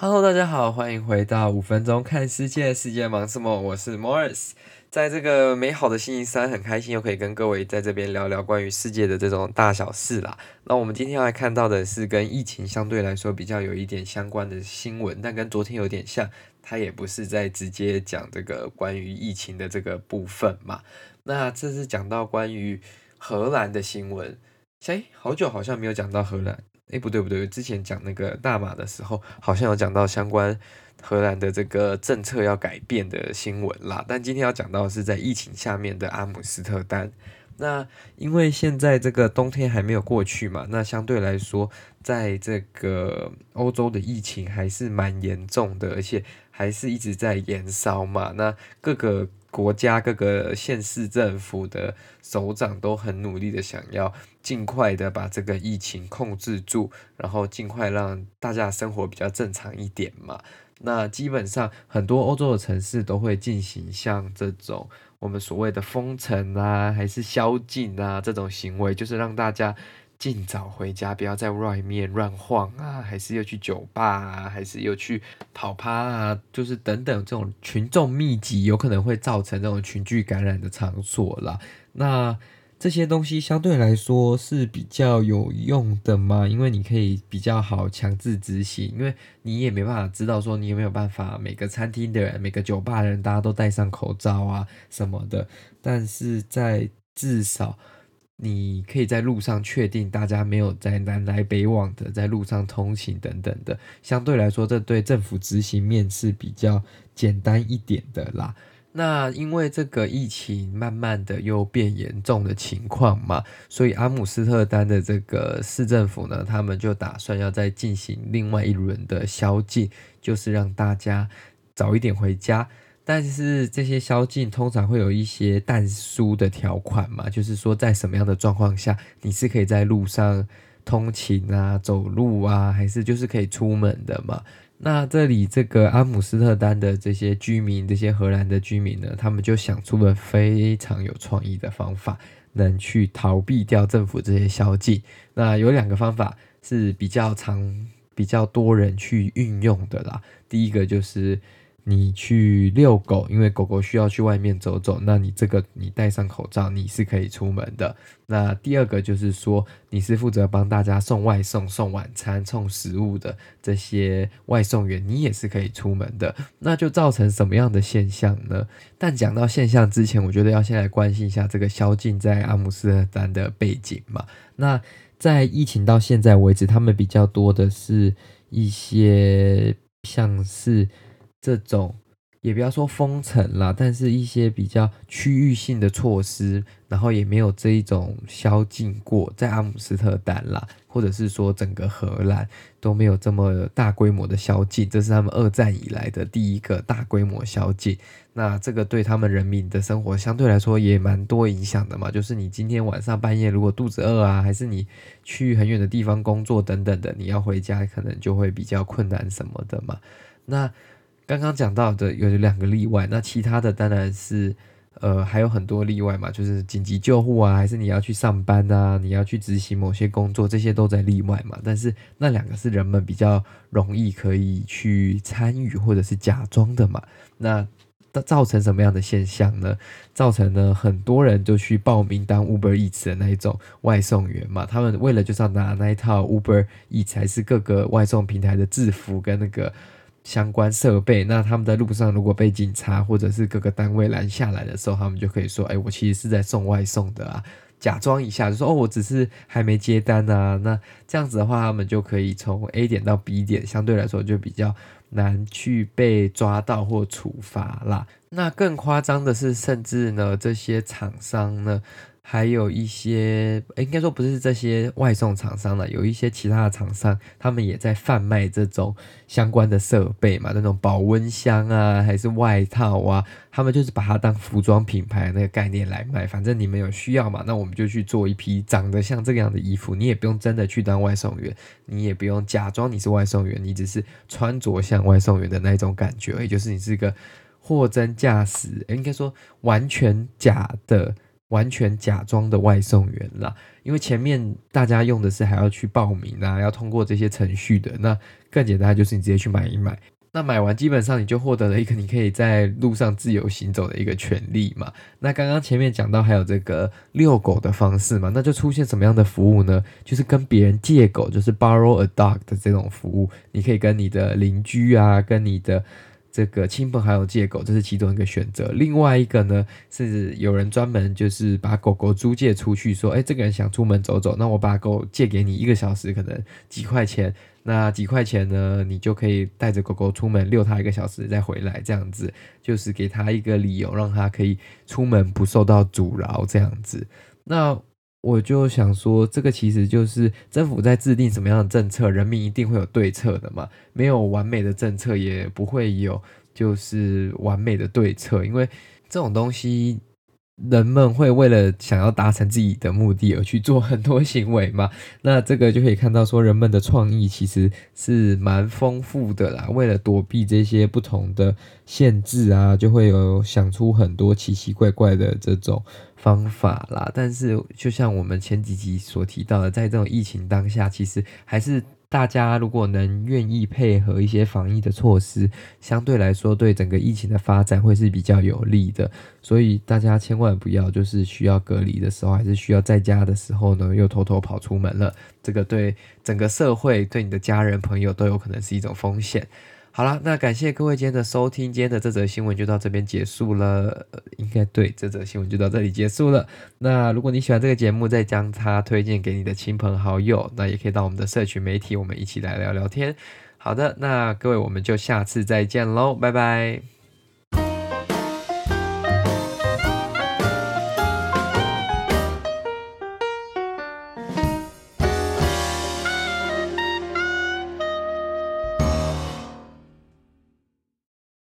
Hello，大家好，欢迎回到五分钟看世界，世界忙什么？我是 Morris，在这个美好的星期三，很开心又可以跟各位在这边聊聊关于世界的这种大小事啦。那我们今天要来看到的是跟疫情相对来说比较有一点相关的新闻，但跟昨天有点像，它也不是在直接讲这个关于疫情的这个部分嘛。那这是讲到关于荷兰的新闻，诶，好久好像没有讲到荷兰。诶，不对不对，之前讲那个大马的时候，好像有讲到相关荷兰的这个政策要改变的新闻啦。但今天要讲到的是在疫情下面的阿姆斯特丹。那因为现在这个冬天还没有过去嘛，那相对来说，在这个欧洲的疫情还是蛮严重的，而且还是一直在延烧嘛。那各个国家各个县市政府的首长都很努力的想要尽快的把这个疫情控制住，然后尽快让大家生活比较正常一点嘛。那基本上很多欧洲的城市都会进行像这种我们所谓的封城啊，还是宵禁啊这种行为，就是让大家。尽早回家，不要在外面乱晃啊！还是又去酒吧啊？还是又去跑趴啊？就是等等这种群众密集，有可能会造成这种群聚感染的场所啦。那这些东西相对来说是比较有用的嘛？因为你可以比较好强制执行，因为你也没办法知道说你有没有办法每个餐厅的人、每个酒吧的人，大家都戴上口罩啊什么的。但是在至少。你可以在路上确定大家没有在南来北往的在路上通勤等等的，相对来说，这对政府执行面是比较简单一点的啦。那因为这个疫情慢慢的又变严重的情况嘛，所以阿姆斯特丹的这个市政府呢，他们就打算要再进行另外一轮的宵禁，就是让大家早一点回家。但是这些宵禁通常会有一些但书的条款嘛，就是说在什么样的状况下你是可以在路上通勤啊、走路啊，还是就是可以出门的嘛？那这里这个阿姆斯特丹的这些居民，这些荷兰的居民呢，他们就想出了非常有创意的方法，能去逃避掉政府这些宵禁。那有两个方法是比较常、比较多人去运用的啦。第一个就是。你去遛狗，因为狗狗需要去外面走走，那你这个你戴上口罩，你是可以出门的。那第二个就是说，你是负责帮大家送外送、送晚餐、送食物的这些外送员，你也是可以出门的。那就造成什么样的现象呢？但讲到现象之前，我觉得要先来关心一下这个宵禁在阿姆斯特丹的背景嘛。那在疫情到现在为止，他们比较多的是一些像是。这种也不要说封城啦，但是一些比较区域性的措施，然后也没有这一种宵禁过，在阿姆斯特丹啦，或者是说整个荷兰都没有这么大规模的宵禁，这是他们二战以来的第一个大规模宵禁。那这个对他们人民的生活相对来说也蛮多影响的嘛，就是你今天晚上半夜如果肚子饿啊，还是你去很远的地方工作等等的，你要回家可能就会比较困难什么的嘛。那刚刚讲到的有两个例外，那其他的当然是，呃，还有很多例外嘛，就是紧急救护啊，还是你要去上班啊，你要去执行某些工作，这些都在例外嘛。但是那两个是人们比较容易可以去参与或者是假装的嘛。那造成什么样的现象呢？造成了很多人就去报名当 Uber Eats 的那一种外送员嘛。他们为了就是要拿那一套 Uber Eats 还是各个外送平台的制服跟那个。相关设备，那他们在路上如果被警察或者是各个单位拦下来的时候，他们就可以说：“哎，我其实是在送外送的啊。”假装一下就说：“哦，我只是还没接单啊。”那这样子的话，他们就可以从 A 点到 B 点，相对来说就比较难去被抓到或处罚啦。那更夸张的是，甚至呢，这些厂商呢。还有一些，应该说不是这些外送厂商了，有一些其他的厂商，他们也在贩卖这种相关的设备嘛，那种保温箱啊，还是外套啊，他们就是把它当服装品牌那个概念来卖。反正你们有需要嘛，那我们就去做一批长得像这个样的衣服，你也不用真的去当外送员，你也不用假装你是外送员，你只是穿着像外送员的那种感觉，也就是你是一个货真价实，应该说完全假的。完全假装的外送员啦。因为前面大家用的是还要去报名啊，要通过这些程序的，那更简单就是你直接去买一买。那买完基本上你就获得了一个你可以在路上自由行走的一个权利嘛。那刚刚前面讲到还有这个遛狗的方式嘛，那就出现什么样的服务呢？就是跟别人借狗，就是 borrow a dog 的这种服务，你可以跟你的邻居啊，跟你的。这个亲朋好友借狗，这是其中一个选择。另外一个呢，是有人专门就是把狗狗租借出去，说，哎，这个人想出门走走，那我把狗借给你一个小时，可能几块钱。那几块钱呢，你就可以带着狗狗出门遛它一个小时再回来，这样子就是给他一个理由，让他可以出门不受到阻挠，这样子。那。我就想说，这个其实就是政府在制定什么样的政策，人民一定会有对策的嘛。没有完美的政策，也不会有就是完美的对策，因为这种东西。人们会为了想要达成自己的目的而去做很多行为嘛？那这个就可以看到说，人们的创意其实是蛮丰富的啦。为了躲避这些不同的限制啊，就会有想出很多奇奇怪怪的这种方法啦。但是，就像我们前几集所提到的，在这种疫情当下，其实还是。大家如果能愿意配合一些防疫的措施，相对来说对整个疫情的发展会是比较有利的。所以大家千万不要就是需要隔离的时候，还是需要在家的时候呢，又偷偷跑出门了。这个对整个社会、对你的家人朋友都有可能是一种风险。好了，那感谢各位今天的收听，今天的这则新闻就到这边结束了。呃，应该对，这则新闻就到这里结束了。那如果你喜欢这个节目，再将它推荐给你的亲朋好友，那也可以到我们的社群媒体，我们一起来聊聊天。好的，那各位，我们就下次再见喽，拜拜。